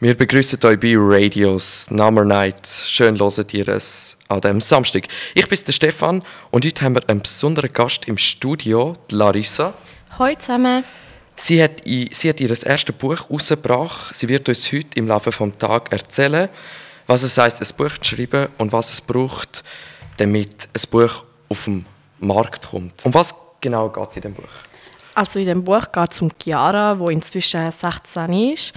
Wir begrüßen euch bei Radios Number Night. Schön hört ihr es an diesem Samstag. Ich bin der Stefan und heute haben wir einen besonderen Gast im Studio, die Larissa. Hallo zusammen. Sie hat, sie hat ihr erstes Buch herausgebracht. Sie wird uns heute im Laufe des Tages erzählen, was es heisst, ein Buch zu schreiben und was es braucht, damit ein Buch auf den Markt kommt. Um was genau geht es in dem Buch? Also in dem Buch geht es um Chiara, die inzwischen 16 ist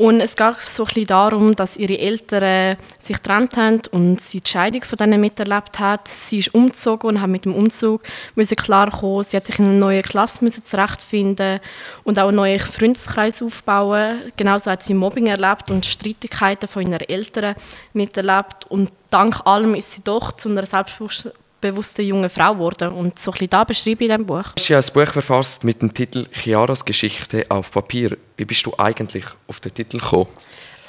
und es geht so ein bisschen darum, dass ihre Eltern sich getrennt haben und sie die Scheidung von denen miterlebt hat. Sie ist umgezogen und hat mit dem Umzug müssen klarkommen. Sie hat sich in einer neuen Klasse müssen zurechtfinden und auch einen neuen Freundeskreis aufbauen. Genauso hat sie Mobbing erlebt und Streitigkeiten von ihren Eltern miterlebt. Und dank allem ist sie doch zu einer selbstbewussten bewusste junge Frau geworden. Und so ein bisschen das beschreibe ich in diesem Buch. Du hast ja ein Buch verfasst mit dem Titel «Chiaras Geschichte auf Papier». Wie bist du eigentlich auf den Titel gekommen?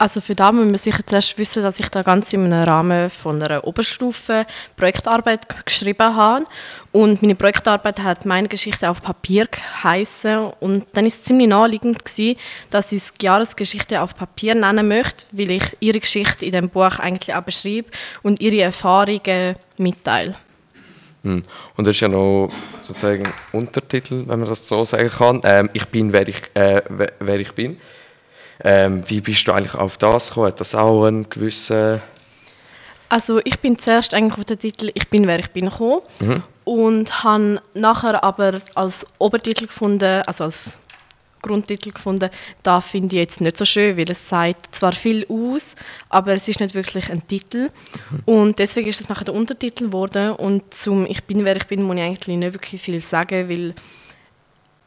Also für da muss man sicher zuerst wissen, dass ich da ganz im Rahmen von einer Oberstufe Projektarbeit geschrieben habe. Und meine Projektarbeit hat «Meine Geschichte auf Papier» geheissen. Und dann ist es ziemlich naheliegend gewesen, dass ich die Jahresgeschichte auf Papier nennen möchte, weil ich ihre Geschichte in dem Buch eigentlich auch beschreibe und ihre Erfahrungen mitteile. Hm. Und das ist ja noch sozusagen Untertitel, wenn man das so sagen kann. Ähm, ich bin, wer ich, äh, wer ich bin. Ähm, wie bist du eigentlich auf das gekommen? Hat das auch einen gewissen... Also ich bin zuerst eigentlich auf den Titel «Ich bin, wer ich bin» gekommen mhm. und habe nachher aber als Obertitel gefunden, also als Grundtitel gefunden, da finde ich jetzt nicht so schön, weil es sagt zwar viel aus, aber es ist nicht wirklich ein Titel. Und deswegen ist es nachher der Untertitel geworden. Und zum Ich bin, wer ich bin, muss ich eigentlich nicht wirklich viel sagen, weil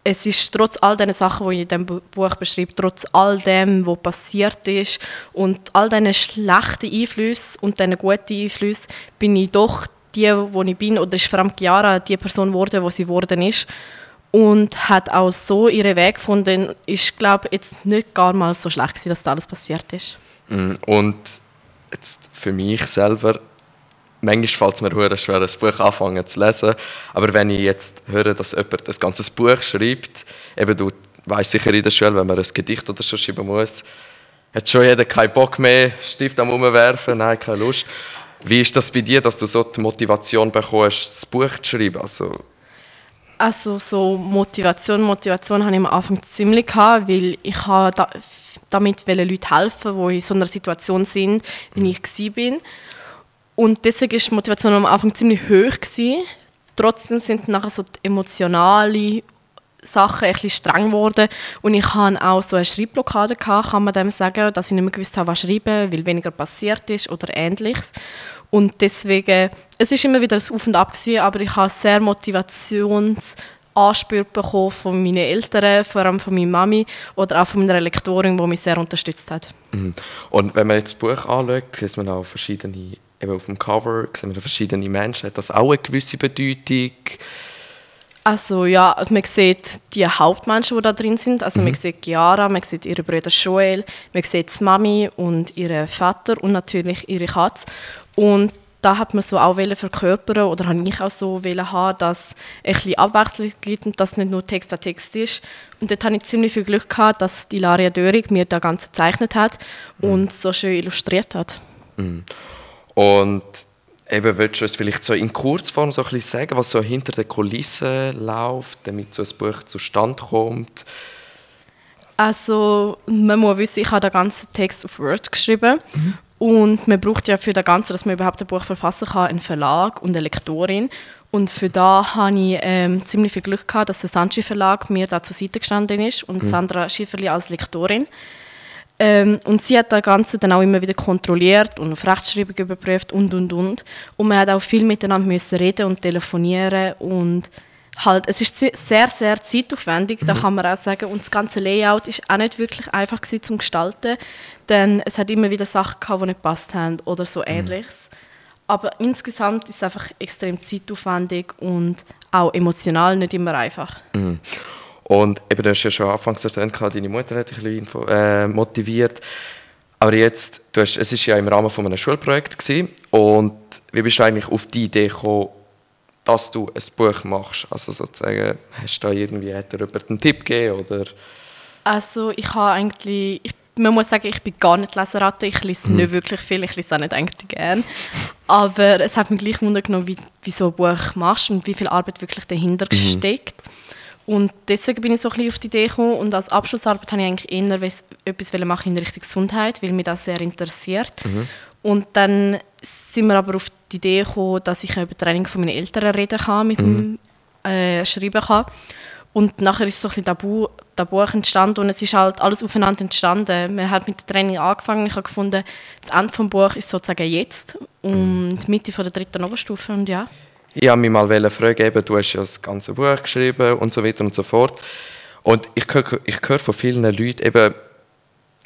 es ist trotz all den Sachen, die ich in diesem Buch beschreibe, trotz all dem, was passiert ist und all diesen schlechten Einflüssen und diesen guten Einflüssen, bin ich doch die, wo ich bin, oder ist vor allem Chiara die Person geworden, die sie geworden ist und hat auch so ihren Weg gefunden. Ist, glaube jetzt nicht gar mal so schlecht gewesen, dass das alles passiert ist. Mm, und jetzt für mich selber, manchmal fällt es mir sehr schwer, ein Buch anfangen zu lesen, aber wenn ich jetzt höre, dass jemand ein ganzes Buch schreibt, eben du weißt sicher in der Schule, wenn man ein Gedicht oder so schreiben muss, hat schon jeder keinen Bock mehr, Stift am umwerfen, nein, keine Lust. Wie ist das bei dir, dass du so die Motivation bekommst, das Buch zu schreiben? Also, also so Motivation, Motivation hatte ich am Anfang ziemlich gehabt, weil ich da, damit Leute helfen, die in so einer Situation sind, wie ich war. Und deswegen war die Motivation am Anfang ziemlich hoch. Gewesen. Trotzdem sind nachher so die emotionalen Sachen ein streng geworden und ich hatte auch so eine Schreibblockade, gehabt, kann man dem sagen, dass ich nicht mehr gewusst habe, was schreiben, weil weniger passiert ist oder ähnliches. Und deswegen, es ist immer wieder ein Auf und Ab gewesen, aber ich habe sehr Motivationsanspür bekommen von meinen Eltern, vor allem von meiner Mami oder auch von meiner Lektorin, die mich sehr unterstützt hat. Mhm. Und wenn man jetzt das Buch anschaut, sieht man auch verschiedene, eben auf dem Cover sieht man verschiedene Menschen. Hat das auch eine gewisse Bedeutung? Also ja, man sieht die Hauptmenschen, die da drin sind. Also mhm. man sieht Chiara, man sieht ihre Brüder Joel, man sieht die Mami und ihren Vater und natürlich ihre Katze. Und da hat man so auch verkörpern oder habe ich auch so haben, dass ein bisschen Abwechslung gibt und dass nicht nur Text an Text ist. Und dort hatte ich ziemlich viel Glück gehabt, dass die Laria Dörig mir das Ganze gezeichnet hat mhm. und so schön illustriert hat. Mhm. Und eben, willst du es vielleicht so in Kurzform so ein bisschen sagen, was so hinter den Kulissen läuft, damit so ein Buch zustande kommt? Also, man muss wissen, ich habe den ganzen Text auf Word geschrieben mhm. Und man braucht ja für das Ganze, dass man überhaupt ein Buch verfassen kann, einen Verlag und eine Lektorin. Und für da hatte ich ähm, ziemlich viel Glück gehabt, dass der Sanchi Verlag mir da zur Seite gestanden ist und mhm. Sandra Schifferli als Lektorin. Ähm, und sie hat das Ganze dann auch immer wieder kontrolliert und auf Rechtschreibung überprüft und und und. Und man hat auch viel miteinander müssen reden und telefonieren und halt, es ist sehr, sehr zeitaufwendig, mhm. da kann man auch sagen. Und das ganze Layout ist auch nicht wirklich einfach gewesen, zum Gestalten, denn es hat immer wieder Sachen gehabt, die nicht gepasst haben oder so mhm. ähnliches. Aber insgesamt ist es einfach extrem zeitaufwendig und auch emotional nicht immer einfach. Mhm. Und eben, du hast ja schon anfangs erwähnt, deine Mutter hat dich ein bisschen äh, motiviert. Aber jetzt, du hast, es war ja im Rahmen von einem Schulprojekt gewesen, und wie bist du eigentlich auf die Idee gekommen, dass du ein Buch machst? Also sozusagen, hast du da irgendwie hat dir jemand einen Tipp gegeben oder? Also ich habe eigentlich, ich man muss sagen, ich bin gar nicht Leseratte, ich lese mhm. nicht wirklich viel, ich lese auch nicht eigentlich gern. Aber es hat mich gleich wundern wie, wie so ein Buch machst und wie viel Arbeit wirklich dahinter mhm. steckt. Und deswegen bin ich so ein bisschen auf die Idee gekommen und als Abschlussarbeit habe ich eigentlich eher etwas machen in Richtung Gesundheit, weil mich das sehr interessiert. Mhm. Und dann sind wir aber auf die Idee gekommen, dass ich über Training von meinen Eltern reden kann, mit mhm. dem äh, Schreiben kann. Und nachher ist so ein bisschen Tabu, das Buch entstanden und es ist halt alles aufeinander entstanden. Man hat mit dem Training angefangen. Ich habe gefunden, das Ende des Buches ist sozusagen jetzt und die Mitte von der dritten Oberstufe und ja. Ich wollte mich mal fragen, eben, du hast ja das ganze Buch geschrieben und so weiter und so fort. Und ich höre, ich höre von vielen Leuten, eben,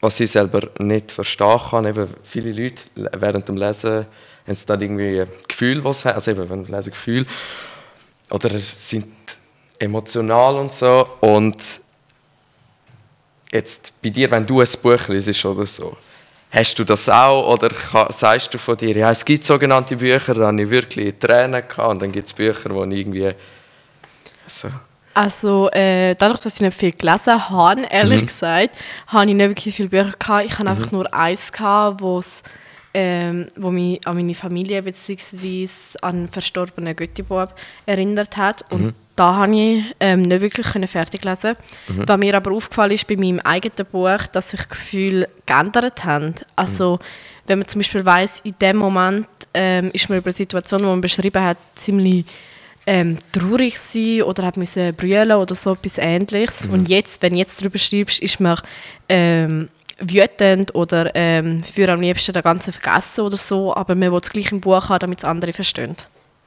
was ich selber nicht verstehen kann. Eben, viele Leute während dem Lesen haben sie dann irgendwie ein Gefühl, was sie haben. Also eben, wenn lesen Gefühl. Oder sind emotional und so. Und jetzt bei dir, wenn du ein Buch liest oder so, hast du das auch oder sagst du von dir, ja, es gibt sogenannte Bücher, da habe ich wirklich Tränen gehabt und dann gibt es Bücher, wo ich irgendwie so... Also äh, dadurch, dass ich nicht viel gelesen habe, ehrlich mhm. gesagt, habe ich nicht wirklich viele Bücher gehabt. Ich hatte mhm. einfach nur eins gehabt, wo's ähm, wo mich an meine Familie bzw. an einen verstorbenen Göttibub erinnert hat. Und mhm da habe ich ähm, nicht wirklich fertig lesen. Mhm. Was mir aber aufgefallen ist bei meinem eigenen Buch, dass sich Gefühle geändert haben. Also mhm. wenn man zum Beispiel weiß, in dem Moment ähm, ist man über eine Situation, die man beschrieben hat, ziemlich ähm, traurig sein oder hat müssen brüllen oder so etwas Ähnliches. Mhm. Und jetzt, wenn du jetzt darüber schreibst, ist man ähm, wütend oder ähm, für am liebsten das Ganze vergessen oder so, aber man will es gleich im Buch haben, damit es andere verstehen.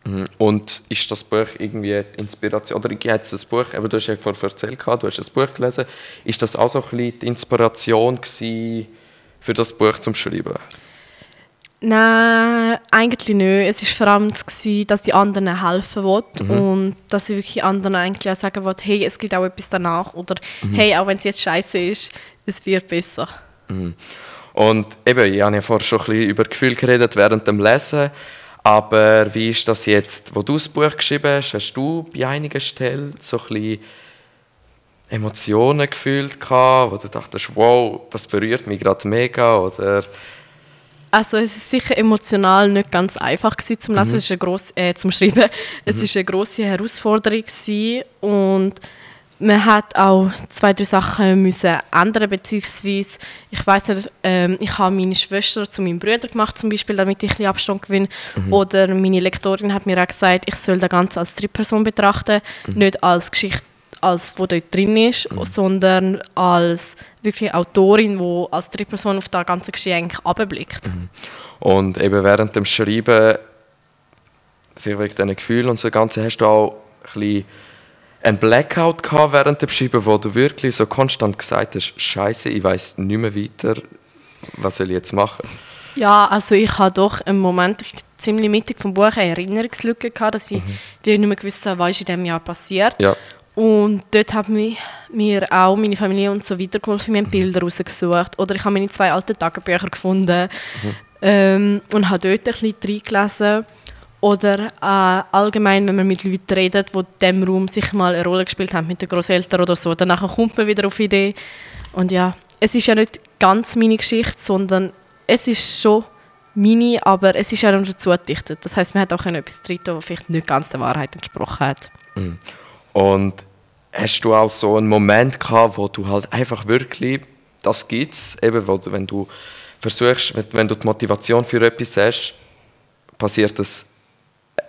Mhm. Und ist das Buch irgendwie die Inspiration, oder jetzt das Buch, aber du hast ja vorher erzählt, du hast das Buch gelesen, ist das auch so ein bisschen die Inspiration für das Buch zum Schreiben? Nein, eigentlich nicht. Es war vor allem, das, dass die anderen helfen wollen mhm. und dass ich wirklich anderen eigentlich auch sagen will, hey, es gibt auch etwas danach oder mhm. hey, auch wenn es jetzt scheiße ist, es wird besser. Mhm. Und eben, ich habe ja vorher schon ein bisschen über Gefühl geredet während dem Lesen. Aber wie ist das jetzt, wo du das Buch geschrieben hast? Hast du bei einigen Stellen so ein bisschen Emotionen gefühlt gehabt, wo du dachtest, wow, das berührt mich gerade mega? Oder also es ist sicher emotional nicht ganz einfach gewesen zum Lesen, mhm. es ist eine grosse, äh, zum Schreiben. Es mhm. ist eine große Herausforderung gewesen und man hat auch zwei, drei Sachen müssen ändern, beziehungsweise, ich weiß nicht, ähm, ich habe meine Schwester zu meinem Bruder gemacht, zum Beispiel, damit ich ein Abstand gewinne. Mhm. Oder meine Lektorin hat mir auch gesagt, ich soll das Ganze als Drittperson betrachten, mhm. nicht als Geschichte, als wo dort drin ist, mhm. sondern als wirklich Autorin, die als Drittperson auf das ganze eigentlich abblickt. Mhm. Und eben während dem Schreiben, sich wegen diesen Gefühlen und so Ganze, hast du auch ein bisschen ein Blackout gehabt während der Schreiben, wo du wirklich so konstant gesagt hast, Scheiße, ich weiß nicht mehr weiter, was soll ich jetzt machen? Ja, also ich habe doch im Moment ziemlich mittig vom Buch eine Erinnerungslücke gehabt, dass ich mhm. nicht mehr gewusst habe, was in diesem Jahr passiert. Ja. Und dort haben mir auch meine Familie und so weiter geholfen. Wir haben mhm. Bilder rausgesucht. Oder ich habe meine zwei alten Tagebücher gefunden mhm. ähm, und habe dort ein bisschen reingelesen. Oder äh, allgemein, wenn man mit Leuten redet, die in diesem Raum sich mal eine Rolle gespielt haben, mit den Großeltern oder so, danach kommt man wieder auf Idee. Und ja, es ist ja nicht ganz meine Geschichte, sondern es ist schon meine, aber es ist ja noch dazu gedichtet. Das heißt, man hat auch etwas drin, das vielleicht nicht ganz der Wahrheit entsprochen hat. Mhm. Und hast du auch so einen Moment gehabt, wo du halt einfach wirklich, das gibt es, eben, wenn du versuchst, wenn du die Motivation für etwas hast, passiert das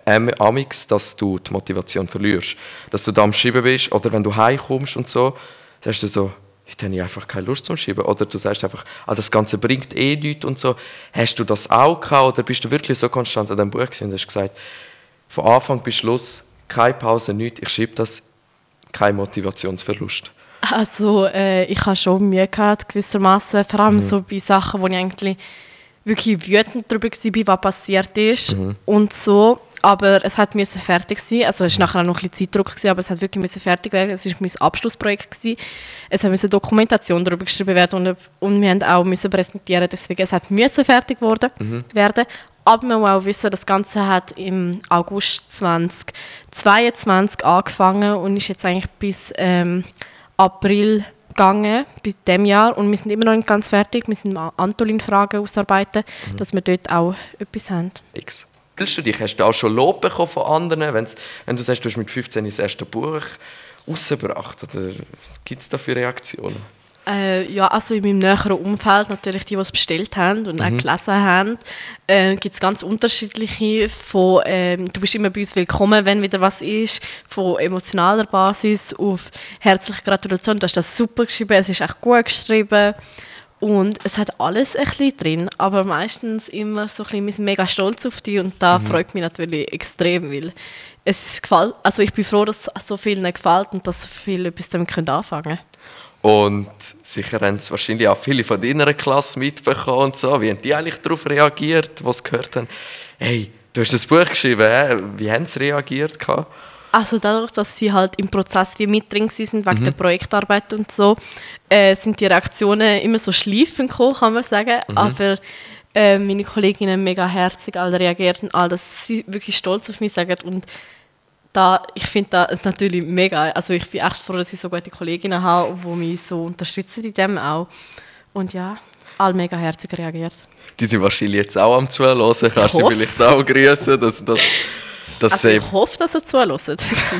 amix, dass du die Motivation verlierst. Dass du da am Schreiben bist oder wenn du heimkommst und so, sagst du so, heute habe ich einfach keine Lust zum Schreiben. Oder du sagst einfach, ah, das Ganze bringt eh nichts und so. Hast du das auch gehabt oder bist du wirklich so konstant an diesem Buch gewesen und hast gesagt, von Anfang bis Schluss, keine Pause, nichts, ich schreibe das, kein Motivationsverlust? Also äh, ich habe schon Mühe gehabt, gewissermaßen, vor allem mhm. so bei Sachen, wo ich eigentlich wirklich wütend darüber war, was passiert ist mhm. und so aber es hat müssen fertig sein. Also es war nachher noch ein bisschen Zeitdruck, gewesen, aber es hat wirklich müssen fertig werden. Es war mein Abschlussprojekt. Gewesen. Es musste Dokumentation darüber geschrieben werden und, und wir haben auch müssen präsentieren. Deswegen es hat müssen fertig worden, mhm. werden. Aber man muss auch wissen, das Ganze hat im August 2022 angefangen und ist jetzt eigentlich bis ähm, April gegangen bei diesem Jahr und wir sind immer noch nicht ganz fertig. Wir sind Antolin-Fragen ausarbeiten, mhm. dass wir dort auch etwas haben. X. Fühlst du dich? Hast du auch schon Lob bekommen von anderen, Wenn's, wenn du sagst, du hast mit 15 das erste Buch rausgebracht? Oder was gibt es da für Reaktionen? Äh, ja, also in meinem näheren Umfeld, natürlich die, die es bestellt haben und mhm. auch gelesen haben, äh, gibt es ganz unterschiedliche von, äh, du bist immer bei uns willkommen, wenn wieder was ist, von emotionaler Basis auf herzliche Gratulation, du hast das super geschrieben, es ist echt gut geschrieben und es hat alles ein bisschen drin, aber meistens immer so ein bisschen, wir sind mega stolz auf dich und da mhm. freut mich natürlich extrem, weil es gefällt, also ich bin froh, dass es so vielen gefällt und dass so viele etwas damit anfangen können. Und sicher haben es wahrscheinlich auch viele von deiner Klasse mitbekommen und so. Wie haben die eigentlich darauf reagiert, was sie gehört haben? Hey, du hast ein Buch geschrieben, wie haben sie reagiert? Also dadurch, dass sie halt im Prozess wie mit drin sind, wegen mhm. der Projektarbeit und so, äh, sind die Reaktionen immer so schleifend gekommen, kann man sagen. Mhm. Aber äh, meine Kolleginnen mega herzig alle reagiert und all, dass sie wirklich stolz auf mich sagen und da, ich finde das natürlich mega. Also ich bin echt froh, dass ich so gute Kolleginnen habe, die mich so unterstützen in dem auch. Und ja, alle mega herzlich reagiert. Die sind wahrscheinlich jetzt auch am Zuhören. Kannst du vielleicht auch grüßen, dass, dass, dass also ich hoffe, dass sie zuhören.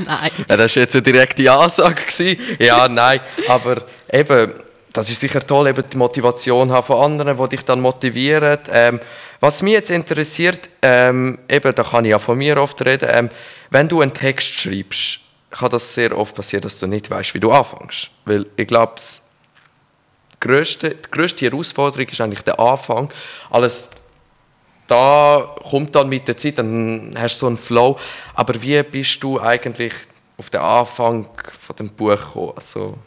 nein. Ja, das war jetzt eine direkte Ansage. Gewesen. Ja, nein. Aber eben, das ist sicher toll, eben die Motivation haben von anderen, die dich dann motivieren. Ähm, was mich jetzt interessiert, ähm, eben, da kann ich ja von mir oft reden, ähm, wenn du einen Text schreibst, kann das sehr oft passieren, dass du nicht weißt, wie du anfängst. Weil ich glaube, die grösste, die grösste Herausforderung ist eigentlich der Anfang. Alles da kommt dann mit der Zeit, dann hast du so einen Flow. Aber wie bist du eigentlich auf den Anfang von dem Buch gekommen? Also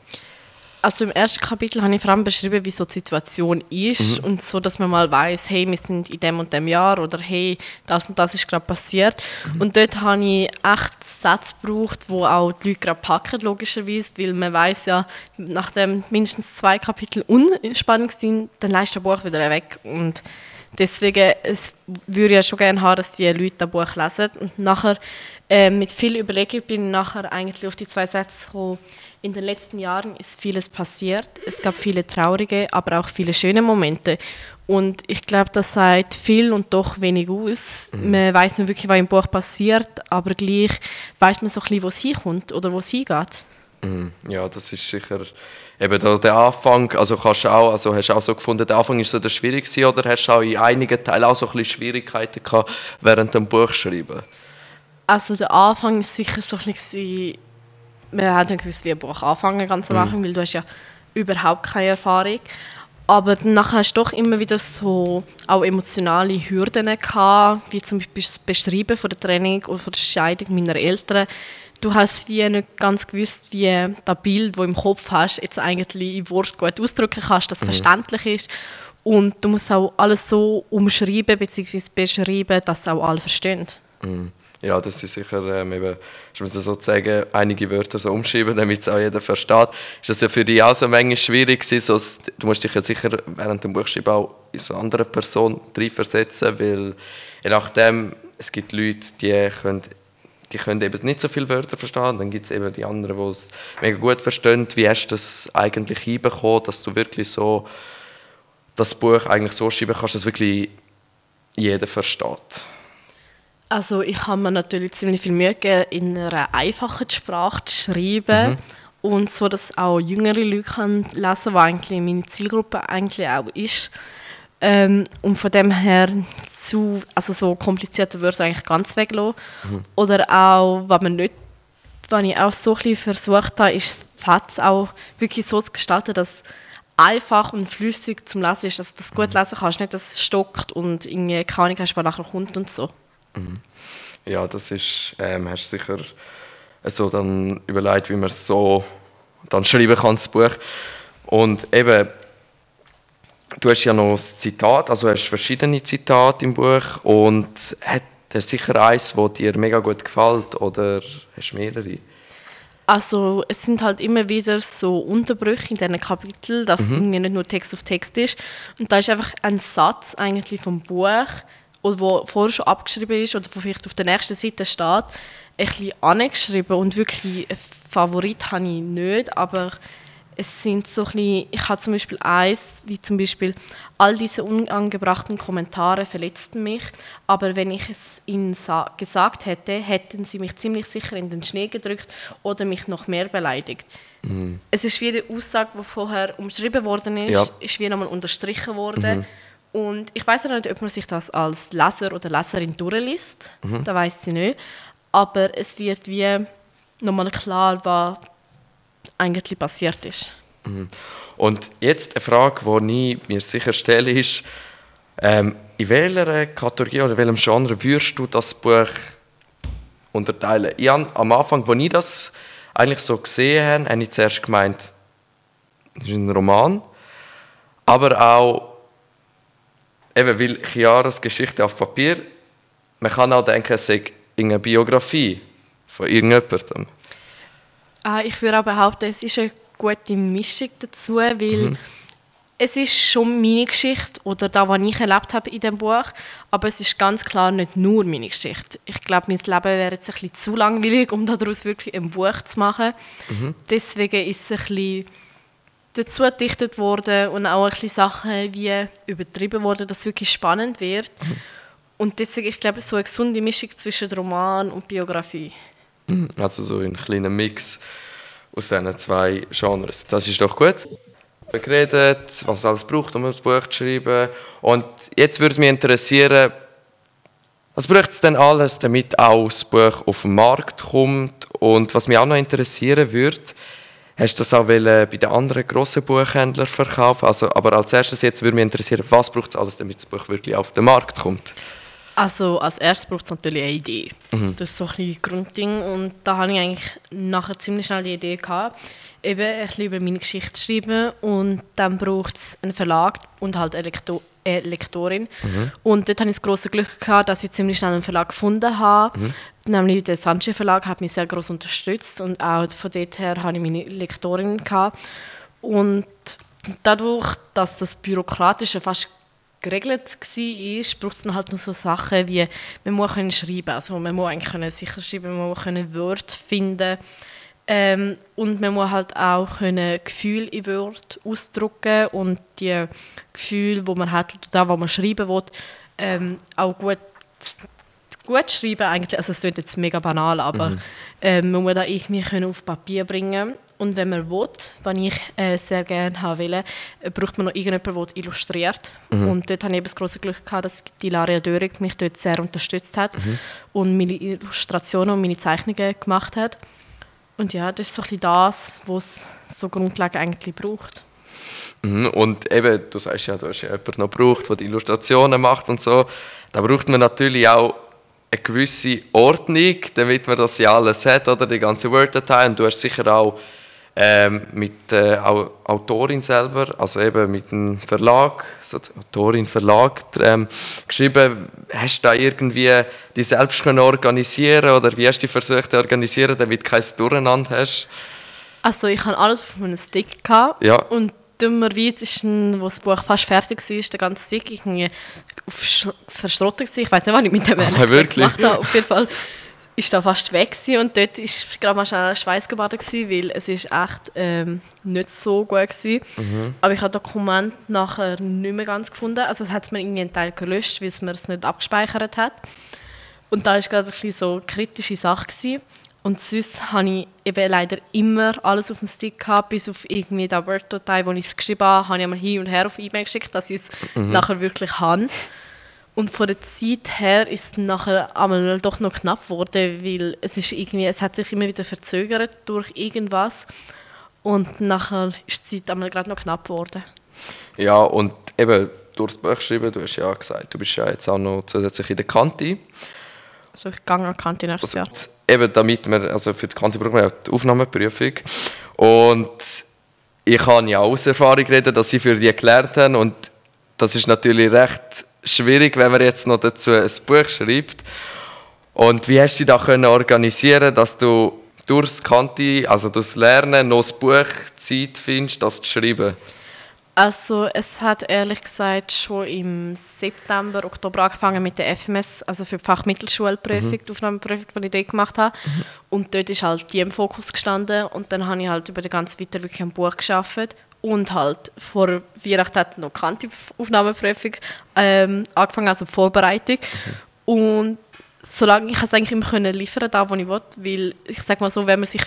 also im ersten Kapitel habe ich vor allem beschrieben, wie so die Situation ist mhm. und so, dass man mal weiß, hey, wir sind in dem und dem Jahr oder hey, das und das ist gerade passiert. Mhm. Und dort habe ich echt Sätze gebraucht, wo auch die Leute gerade packen, logischerweise, weil man weiß ja, nachdem mindestens zwei Kapitel unspannend sind, dann leist das Buch wieder weg und deswegen es würde ich ja schon gerne haben, dass die Leute das Buch lesen und nachher äh, mit viel Überlegung bin ich nachher eigentlich auf die zwei Sätze gekommen, in den letzten Jahren ist vieles passiert. Es gab viele traurige, aber auch viele schöne Momente. Und ich glaube, das sagt viel und doch wenig aus. Mhm. Man weiß nicht wirklich, was im Buch passiert, aber gleich weiß man so ein bisschen, wo es hinkommt oder wo es hingeht. Mhm. Ja, das ist sicher eben der, der Anfang. Also kannst du auch, also hast du auch so gefunden, der Anfang ist so der schwierigste oder hast du auch in einigen Teilen auch so ein bisschen Schwierigkeiten gehabt während dem Buchschreiben? Also der Anfang ist sicher so ein bisschen wir haben nicht gewusst, wie ein Buch anfangen ganz am Anfang, mhm. weil du hast ja überhaupt keine Erfahrung. Aber danach hast du doch immer wieder so auch emotionale Hürden gehabt, wie zum Beispiel das Beschreiben von der Training oder von der Scheidung meiner Eltern. Du hast wie nicht ganz gewusst, wie das Bild, das du im Kopf hast, jetzt eigentlich in Wort gut ausdrücken kannst, das mhm. verständlich ist. Und du musst auch alles so umschreiben bzw. beschreiben, dass auch alle verstehen. Mhm. Ja, das ist sicher ähm, eben, ich muss sozusagen einige Wörter so umschreiben, damit es auch jeder versteht. Ist das ja für dich auch so manchmal schwierig gewesen, so, du musst dich ja sicher während dem Buchschreiben auch in so eine andere Person versetzen, weil je nachdem, es gibt Leute, die können die können eben nicht so viele Wörter verstehen. Dann gibt es eben die anderen, die es mega gut verstehen. Wie hast du das eigentlich hinbekommen, dass du wirklich so das Buch eigentlich so schreiben kannst, dass wirklich jeder versteht? Also ich habe mir natürlich ziemlich viel Mühe gegeben, in einer einfachen Sprache zu schreiben mhm. und so, dass auch jüngere Leute können lesen können, was eigentlich meine Zielgruppe eigentlich auch ist. Ähm, und von dem her zu, also so komplizierte Wörter eigentlich ganz weglassen. Mhm. Oder auch, was man nicht, was ich auch so ein bisschen versucht habe, ist Satz auch wirklich so zu gestalten, dass einfach und flüssig zum Lesen ist, dass du das gut mhm. lesen kannst, nicht, dass es stockt und irgendwie keine Ahnung hast, was nachher kommt und so. Mhm. Ja, das ist, ähm, hast du sicher so dann überlegt, wie man es so dann schreiben kann, das Buch. Und eben, du hast ja noch das Zitat, also hast verschiedene Zitate im Buch und hat es sicher eins, das dir mega gut gefällt oder hast du mehrere? Also es sind halt immer wieder so Unterbrüche in diesen Kapiteln, dass mhm. irgendwie nicht nur Text auf Text ist. Und da ist einfach ein Satz eigentlich vom Buch, oder wo vorher schon abgeschrieben ist oder vielleicht auf der nächsten Seite steht, ein bisschen angeschrieben und wirklich einen Favorit habe ich nicht, aber es sind so ein bisschen, ich habe zum Beispiel eins, wie zum Beispiel, all diese unangebrachten Kommentare verletzten mich, aber wenn ich es ihnen gesagt hätte, hätten sie mich ziemlich sicher in den Schnee gedrückt oder mich noch mehr beleidigt. Mhm. Es ist wie eine Aussage, die vorher umschrieben worden ist, ja. ist wie nochmal unterstrichen worden. Mhm. Und ich weiß nicht, ob man sich das als Leser oder Leserin durchliest, mhm. da weiß sie nicht, aber es wird wie nochmal klar, was eigentlich passiert ist. Mhm. Und jetzt eine Frage, die ich mir sicher stelle, ist, ähm, in welcher Kategorie oder welchem Genre würdest du das Buch unterteilen? Ich habe, am Anfang, als ich das eigentlich so gesehen habe, habe ich zuerst gemeint, das ist ein Roman, aber auch, eben weil Chiaras Geschichte auf Papier, man kann auch denken, es sei eine Biografie von irgendjemandem. Ah, ich würde auch behaupten, es ist eine gute Mischung dazu, weil mhm. es ist schon meine Geschichte oder da, was ich erlebt habe in dem Buch, aber es ist ganz klar nicht nur meine Geschichte. Ich glaube, mein Leben wäre jetzt ein bisschen zu langweilig, um daraus wirklich ein Buch zu machen. Mhm. Deswegen ist es ein bisschen dazu gedichtet worden und auch ein bisschen Sachen wie übertrieben worden, dass es wirklich spannend wird. Mhm. Und deswegen, ich glaube, so eine gesunde Mischung zwischen Roman und Biografie. Mhm. Also so ein kleiner Mix aus diesen zwei Genres. Das ist doch gut. Wir geredet, was es alles braucht, um ein Buch zu schreiben. Und jetzt würde mich interessieren, was braucht es denn alles, damit auch das Buch auf den Markt kommt? Und was mich auch noch interessieren würde, hast du das auch bei den anderen grossen Buchhändlern verkaufen? Also, aber als erstes jetzt würde mich interessieren, was braucht es alles, damit das Buch wirklich auf den Markt kommt? Also als erstes braucht es natürlich eine Idee. Mhm. Das ist so ein bisschen Grundding und da habe ich eigentlich nachher ziemlich schnell die Idee gehabt, eben ein bisschen über meine Geschichte zu schreiben und dann braucht es einen Verlag und halt eine, Lektor eine Lektorin. Mhm. Und dort hatte ich das große Glück gehabt, dass ich ziemlich schnell einen Verlag gefunden habe. Mhm. Nämlich der Sanche Verlag hat mich sehr groß unterstützt und auch von dort her hatte ich meine Lektorin gehabt. Und dadurch, dass das Bürokratische fast geregelt war, braucht es dann halt noch so Sachen wie, man muss können schreiben, also man muss eigentlich können sicher schreiben, man muss können Wörter finden ähm, und man muss halt auch können Gefühle in Wörter ausdrücken und die Gefühle, die man hat oder da, wo man schreiben will, ähm, auch gut gut schreiben eigentlich, also es klingt jetzt mega banal, aber mhm. ähm, man muss da irgendwie können auf Papier bringen und wenn man will, was ich äh, sehr gerne haben will, äh, braucht man noch irgendjemanden, der illustriert. Mhm. Und dort hatte ich eben das große Glück, gehabt, dass die Laria Dörig mich dort sehr unterstützt hat mhm. und meine Illustrationen und meine Zeichnungen gemacht hat. Und ja, das ist so ein bisschen das, was so grundlegend eigentlich braucht. Mhm. Und eben, du sagst ja, du hast ja jemanden noch gebraucht, der die Illustrationen macht und so. Da braucht man natürlich auch eine gewisse Ordnung, damit man das ja alles hat, oder die ganze Word-Datei. Und du hast sicher auch ähm, mit der äh, Autorin selber, also eben mit dem Verlag, so Autorin, Verlag ähm, geschrieben. Hast du da irgendwie die selbst können organisieren oder wie hast du versucht zu organisieren, damit du kein Durcheinander hast? Also ich hatte alles auf meinem Stick gehabt ja. und dummerweise ist, ein, wo das Buch fast fertig war, der ganze Stick irgendwie verstrottet Ich weiß nicht, was ich mit dem ah, wirklich? gemacht habe. Auf jeden Fall ist da fast weg und dort ist gerade mal schnell Schweiß gebadet gewesen, weil es ist echt ähm, nicht so gut gewesen. Mhm. Aber ich habe Dokument nachher nicht mehr ganz gefunden. Also es hat mir irgendwie einen Teil gelöscht, weil es mir es nicht abgespeichert hat. Und da ist gerade ein so eine kritische Sache gewesen. Und sonst habe ich eben leider immer alles auf dem Stick gehabt, bis auf irgendwie die Word-Datei, wo ich es geschrieben habe, habe ich einmal hin und her auf E-Mail geschickt, dass ich es mhm. nachher wirklich habe. Und von der Zeit her ist es nachher einmal doch noch knapp geworden, weil es ist irgendwie, es hat sich immer wieder verzögert durch irgendwas. Und nachher ist die Zeit einmal gerade noch knapp geworden. Ja, und eben durchs Buch schreiben, du hast ja gesagt, du bist ja jetzt auch noch zusätzlich in der Kante. Also ich gehe an Kante nächstes also, Jahr. Eben damit wir, also für die Kante brauchen wir ja die Aufnahmeprüfung. Und ich kann ja aus Erfahrung reden, dass sie für die gelernt haben und das ist natürlich recht schwierig, wenn man jetzt noch dazu ein Buch schreibt. Und wie hast du dich da können organisieren, dass du durchs Kanti, also durchs Lernen, noch das Buch Zeit findest, das zu schreiben? Also es hat ehrlich gesagt schon im September, Oktober angefangen mit der FMS, also für die Fachmittelschulprüfung, mhm. die Aufnahmeprüfung, die ich dort gemacht habe. Mhm. Und dort ist halt die im Fokus gestanden und dann habe ich halt über den ganzen Weiter wirklich am Buch geschafft und halt vor Weihnachten hat noch die Aufnahmeprüfung ähm, angefangen, also die Vorbereitung. Und solange ich es eigentlich immer können liefern da, wo ich will, weil ich sage mal so, wenn man sich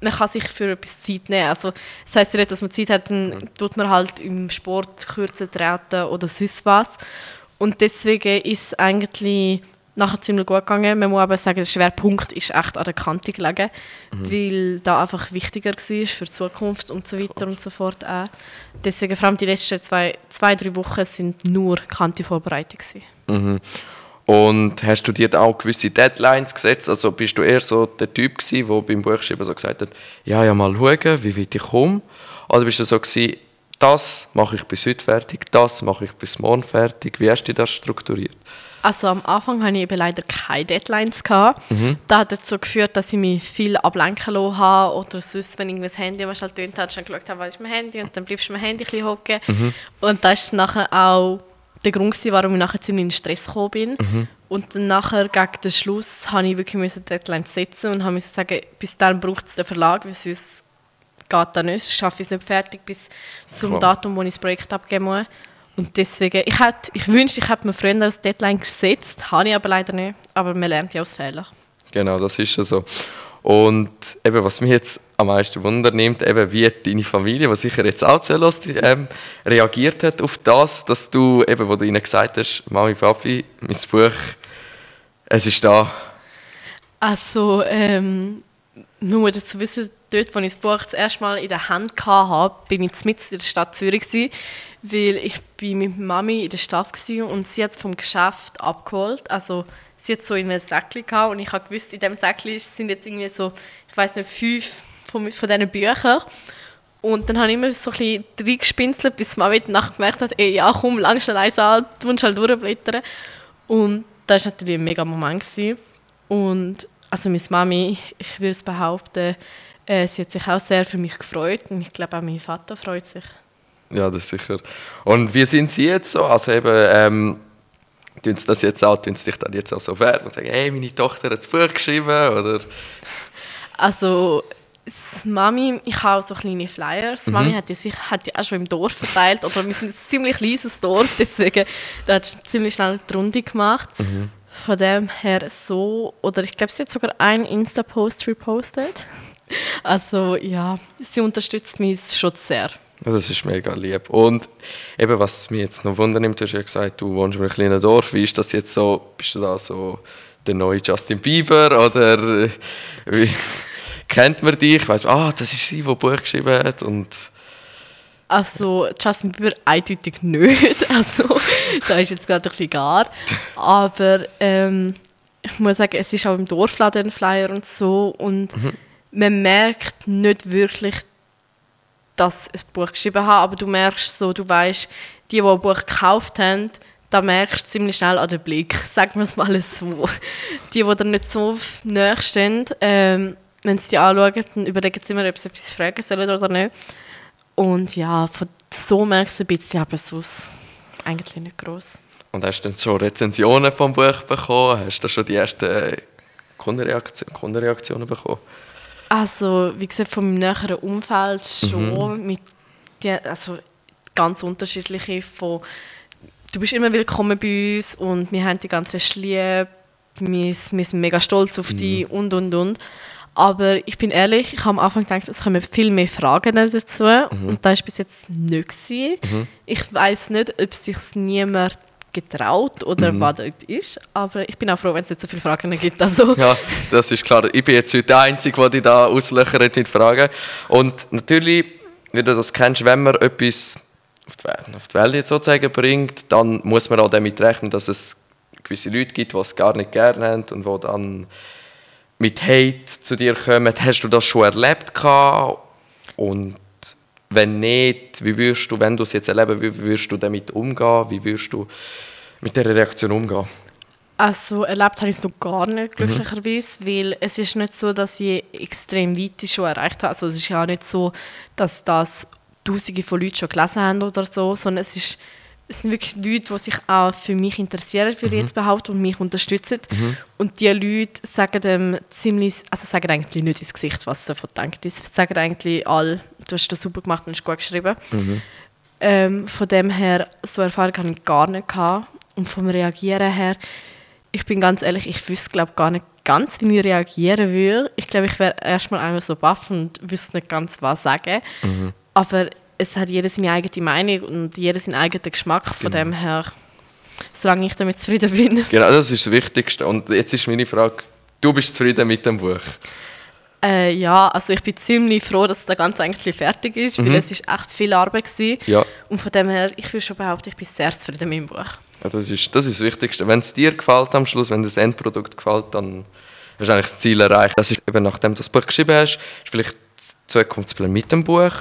man kann sich für etwas Zeit nehmen. Also, das heisst ja nicht, dass man Zeit hat, dann tut man halt im Sport kürzer treten oder sonst was. Und deswegen ist es eigentlich nachher ziemlich gut gegangen. Man muss aber sagen, der Schwerpunkt ist echt an der Kante gelegen, mhm. weil da einfach wichtiger war für die Zukunft und so weiter und so fort. Auch. Deswegen vor allem die letzten zwei, zwei drei Wochen sind nur Kante-Vorbereitung. Mhm. Und hast du dir auch gewisse Deadlines gesetzt? Also bist du eher so der Typ gewesen, der beim Buchschreiben so gesagt hat, ja, ja, mal schauen, wie weit ich komme? Oder bist du so gewesen, das mache ich bis heute fertig, das mache ich bis morgen fertig? Wie hast du das strukturiert? Also am Anfang hatte ich eben leider keine Deadlines. Gehabt. Mhm. Das hat dazu geführt, dass ich mich viel ablenken lassen habe oder sonst, wenn irgendwie das Handy was halt tönt hat, schon geschaut habe, was ist mein Handy und dann bleibst du mein Handy ein hocken. Mhm. Und das ist nachher auch der Grund, gewesen, warum ich nachher ziemlich in Stress gekommen bin. Mhm. Und dann nachher, gegen den Schluss, habe ich wirklich eine Deadline setzen und habe sagen, bis dann braucht es den Verlag, weil sonst geht das nicht, schaffe ich es nicht fertig bis zum wow. Datum, wo ich das Projekt abgeben muss. Und deswegen, ich, hätte, ich wünschte, ich hätte mir früher als Deadline gesetzt, habe ich aber leider nicht. Aber man lernt ja aus Fehlern. Genau, das ist ja so. Und eben, was mich jetzt am meisten Wunder nimmt, eben wie deine Familie, was sicher jetzt auch zuhörst, ähm, reagiert hat auf das, dass du, eben, wo du ihnen gesagt hast, Mami, Papi, mein Buch, es ist da. Also, ähm, man muss dazu wissen, dort, wo ich das Buch das erste Mal in der Hand hatte, bin ich mitten in der Stadt Zürich gewesen, weil ich bin mit Mami in der Stadt war und sie hat es vom Geschäft abgeholt, also sie hat so in einem Säckchen gehabt und ich habe gewusst, in diesem Säckchen sind jetzt irgendwie so, ich weiß nicht, fünf von, von diesen Büchern. Und dann habe ich immer so ein bisschen reingespinselt, bis man wieder Nacht gemerkt hat, ey, ja komm, lang schnell eins an, du musst halt durchblättern. Und das war natürlich ein mega Moment. Gewesen. Und also meine Mami, ich würde es behaupten, äh, sie hat sich auch sehr für mich gefreut und ich glaube auch mein Vater freut sich. Ja, das ist sicher. Und wie sind Sie jetzt so? Also eben, ähm, tun Sie das jetzt auch, tun Sie dich dann jetzt auch so werben und sagen, hey, meine Tochter hat das Buch geschrieben, oder? Also, Mami, ich habe auch so kleine Flyers. Mhm. Mami hat die, sich, hat die auch schon im Dorf verteilt, aber wir sind ein ziemlich kleines Dorf, deswegen da hat sie ziemlich schnell die Runde gemacht. Mhm. Von dem her so, oder ich glaube, sie hat sogar einen Insta-Post repostet. Also ja, sie unterstützt mich schon sehr. Das ist mega lieb. Und eben, was mich jetzt noch wundernimmt, du hast ja gesagt, du wohnst in einem kleinen Dorf. Wie ist das jetzt so? Bist du da so der neue Justin Bieber oder äh, wie, kennt man dich? Ich weiss, ah, das ist sie, die Buch geschrieben hat und also Justin Bieber eindeutig nicht. Also da ist jetzt gerade ein bisschen gar. Aber ähm, ich muss sagen, es ist auch im Dorfladen Flyer und so und mhm. man merkt nicht wirklich, dass ich ein Buch geschrieben habe, aber du merkst so, du weißt, die, die ein Buch gekauft haben, da merkst du ziemlich schnell an den Blick, sagen wir es mal so. Die, die da nicht so nahe stehen, ähm, wenn sie die anschauen, dann überlegen sie immer, ob sie etwas fragen sollen oder nicht. Und ja, von so merkst du ein bisschen, aber sonst eigentlich nicht groß. Und hast du dann schon Rezensionen vom Buch bekommen? Hast du schon die ersten Kundenreaktionen, Kundenreaktionen bekommen? Also, wie gesagt, von meinem näheren Umfeld schon. Mhm. Mit die, also ganz unterschiedliche. Von, du bist immer willkommen bei uns und wir haben dich ganz fest lieb. Wir, wir sind mega stolz auf mhm. dich und und und. Aber ich bin ehrlich, ich habe am Anfang gedacht, es kommen viel mehr Fragen dazu. Mhm. Und das war bis jetzt nicht. Mhm. Ich weiß nicht, ob sich niemand getraut oder mhm. was dort ist. Aber ich bin auch froh, wenn es nicht so viele Fragen gibt. Also. Ja, das ist klar. Ich bin jetzt heute der Einzige, der dich da auslöchert mit Fragen. Und natürlich, wie du das kennst, wenn man etwas auf die Welt jetzt sozusagen bringt, dann muss man auch damit rechnen, dass es gewisse Leute gibt, die es gar nicht gerne haben und die dann mit Hate zu dir kommen. Hast du das schon erlebt? Und wenn nicht, wie würdest du, wenn du es jetzt erleben, wie würdest du damit umgehen? Wie würdest du mit dieser Reaktion umgehen? Also erlebt habe ich es noch gar nicht, glücklicherweise, mhm. weil es ist nicht so, dass ich extrem weit schon erreicht habe. Also es ist ja auch nicht so, dass das Tausende von Leuten schon gelesen haben oder so, sondern es ist es sind wirklich Leute, die sich auch für mich interessieren, für mhm. jetzt behaupten und mich unterstützen. Mhm. Und die Leute sagen dem ziemlich, also sagen eigentlich nicht ins Gesicht, was sie davon denken. Die sagen eigentlich all, du hast das super gemacht und hast gut geschrieben. Mhm. Ähm, von dem her, so Erfahrung habe ich gar nicht gehabt. Und vom Reagieren her, ich bin ganz ehrlich, ich wüsste glaube gar nicht ganz, wie ich reagieren würde. Ich glaube, ich wäre erstmal einmal so baff und wüsste nicht ganz, was sagen. Mhm. Aber es hat jeder seine eigene Meinung und jeder seinen eigenen Geschmack. Von genau. dem her, solange ich damit zufrieden bin. Genau, das ist das Wichtigste. Und jetzt ist meine Frage, du bist zufrieden mit dem Buch? Äh, ja, also ich bin ziemlich froh, dass das Ganze eigentlich fertig ist, mhm. weil es ist echt viel Arbeit war. Ja. Und von dem her, ich würde schon behaupten, ich bin sehr zufrieden mit dem Buch. Ja, das, ist, das ist das Wichtigste. Wenn es dir gefällt am Schluss, wenn das Endprodukt gefällt, dann hast du eigentlich das Ziel erreicht. Das ist eben nachdem du das Buch geschrieben hast, ist vielleicht Zukunftsplan mit dem Buch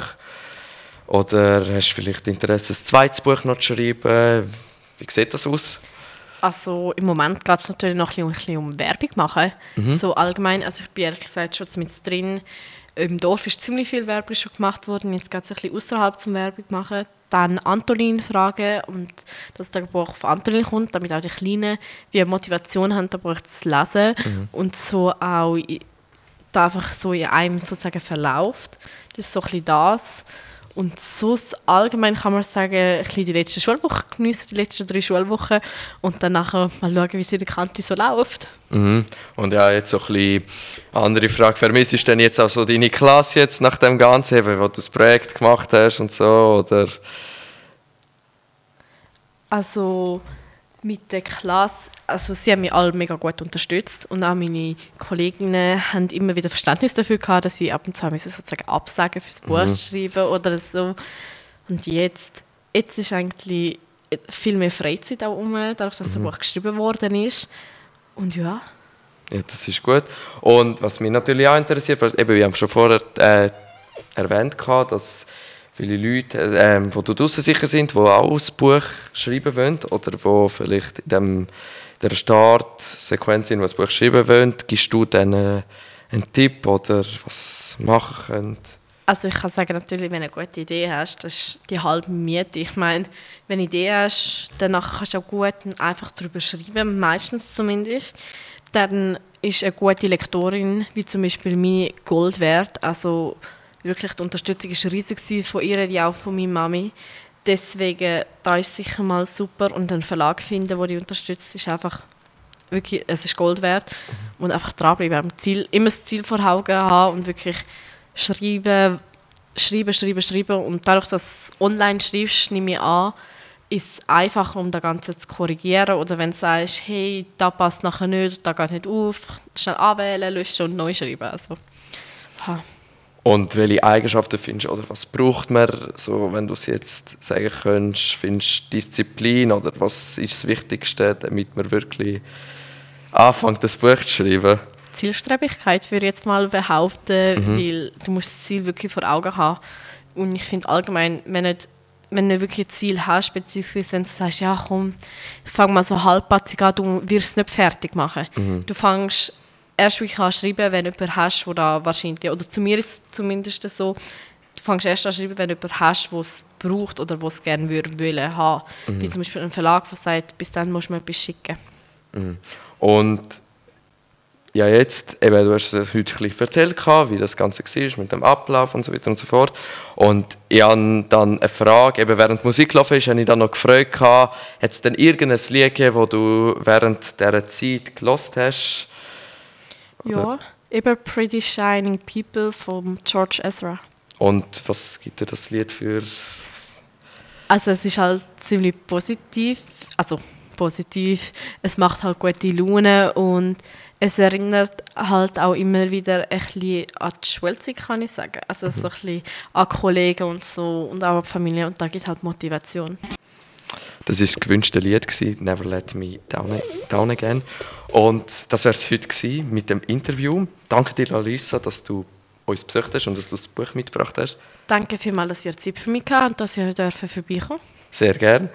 oder hast du vielleicht Interesse, ein zweites Buch noch zu schreiben? Wie sieht das aus? Also im Moment geht es natürlich noch ein bisschen, um Werbung machen. Mhm. So allgemein, also ich bin ehrlich gesagt schon mit drin. Im Dorf ist ziemlich viel Werbung schon gemacht worden. Jetzt geht es ein bisschen außerhalb zum Werbung machen. Dann Antolin fragen und dass der Buch auf Antolin kommt, damit auch die Kleinen wie Motivation haben, das Buch zu lesen mhm. und so auch da einfach so in einem sozusagen verläuft. Das ist so ein bisschen das. Und sonst allgemein kann man sagen, ein bisschen die letzte Schulwoche genießen, die letzten drei Schulwochen und dann nachher mal schauen, wie es in der Kante so läuft. Mhm. Und ja, jetzt so ein bisschen andere Frage, vermisst du denn jetzt auch so deine Klasse jetzt nach dem Ganzen, wo du das Projekt gemacht hast und so, oder? Also mit der Klasse, also sie haben mich alle mega gut unterstützt und auch meine Kolleginnen haben immer wieder Verständnis dafür gehabt, dass ich ab und zu sozusagen Absagen fürs Buch mhm. schreiben oder so. Und jetzt, jetzt ist eigentlich viel mehr Freizeit auch um, dadurch, dass mhm. das Buch geschrieben worden ist. Und ja. Ja, das ist gut. Und was mich natürlich auch interessiert, eben, wir haben schon vorher äh, erwähnt, dass viele Leute, äh, die draußen sicher sind, die auch ein Buch schreiben wollen oder die vielleicht in dem, der Startsequenz sind, die ein Buch schreiben wollen, gibst du denen einen Tipp oder was machen können? Also ich kann sagen, natürlich, wenn du eine gute Idee hast, das ist die halbe Miete. Ich meine, wenn du eine Idee hast, dann kannst du auch gut einfach darüber schreiben, meistens zumindest. Dann ist eine gute Lektorin, wie zum Beispiel meine, Gold wert. Also wirklich die Unterstützung war riesig von ihr, wie auch von meiner Mami. Deswegen, da ist sicher mal super und einen Verlag finden, der die unterstützt, ist einfach wirklich, es ist Gold wert. Mhm. Und einfach dranbleiben, Ziel, immer das Ziel vor Augen haben und wirklich schreiben, schreiben, schreiben, schreiben. Und dadurch, dass du online schreibst, nehme ich an, ist es einfacher, um das Ganze zu korrigieren. Oder wenn du sagst, hey, da passt nachher nicht, da geht nicht auf, schnell anwählen, löschen und neu schreiben. Also, ha. Und welche Eigenschaften findest du, oder was braucht man, so, wenn du es jetzt sagen könntest, findest du Disziplin oder was ist das Wichtigste, damit man wirklich anfängt, das Buch zu schreiben? Zielstrebigkeit würde ich jetzt mal behaupten, mhm. weil du musst das Ziel wirklich vor Augen haben. Und ich finde allgemein, wenn, nicht, wenn du wirklich ein Ziel hast, beziehungsweise wenn du sagst, ja komm, fang mal so halbpatzig an, du wirst es nicht fertig machen. Mhm. Du fängst erst wirklich an schreiben, wenn du jemanden hast, der da wahrscheinlich, oder zu mir ist es zumindest so, du fängst erst an schreiben, wenn du jemanden hast, der es braucht oder der es gerne würde wollen haben. Mhm. Wie zum Beispiel ein Verlag, der sagt, bis dann musst du mir etwas schicken. Mhm. Und ja, jetzt, eben, du hast es heute ein erzählt, wie das Ganze war, mit dem Ablauf und so weiter und so fort. Und ich habe dann eine Frage, eben während die Musik gelaufen ist, habe ich dann noch gefragt, hat es denn irgendein Lied gegeben, das du während dieser Zeit gelost hast, ja, eben Pretty Shining People von George Ezra. Und was gibt dir das Lied für? Also es ist halt ziemlich positiv, also positiv. Es macht halt gute Laune und es erinnert halt auch immer wieder ein bisschen an die Schulzeit, kann ich sagen. Also mhm. so ein bisschen an Kollegen und so und auch an die Familie und da gibt es halt Motivation. Das war das gewünschte Lied, «Never Let Me Down, down Again». Und das wäre es heute gewesen mit dem Interview. Danke dir, Larissa, dass du uns besucht hast und dass du das Buch mitgebracht hast. Danke vielmals, dass ihr Zeit für mich habt und dass ihr vorbeikommen Sehr gerne.